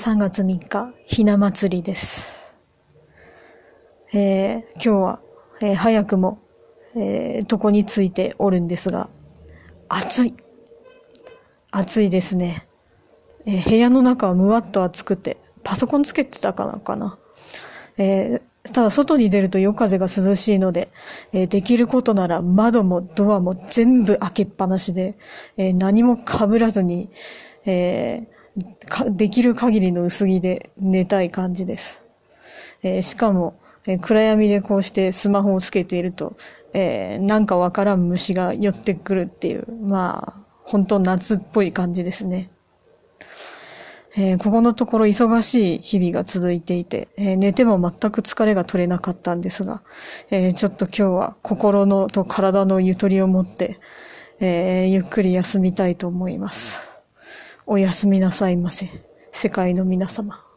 3月3日、ひな祭りです。えー、今日は、えー、早くも、えー、床についておるんですが、暑い。暑いですね。えー、部屋の中はむわっと暑くて、パソコンつけてたかなかな。えー、ただ外に出ると夜風が涼しいので、えー、できることなら窓もドアも全部開けっぱなしで、えー、何も被らずに、えー、できる限りの薄着で寝たい感じです。えー、しかも、えー、暗闇でこうしてスマホをつけていると、えー、なんかわからん虫が寄ってくるっていう、まあ、本当夏っぽい感じですね。えー、ここのところ忙しい日々が続いていて、えー、寝ても全く疲れが取れなかったんですが、えー、ちょっと今日は心のと体のゆとりを持って、えゆっくり休みたいと思います。おやすみなさいませ。世界の皆様。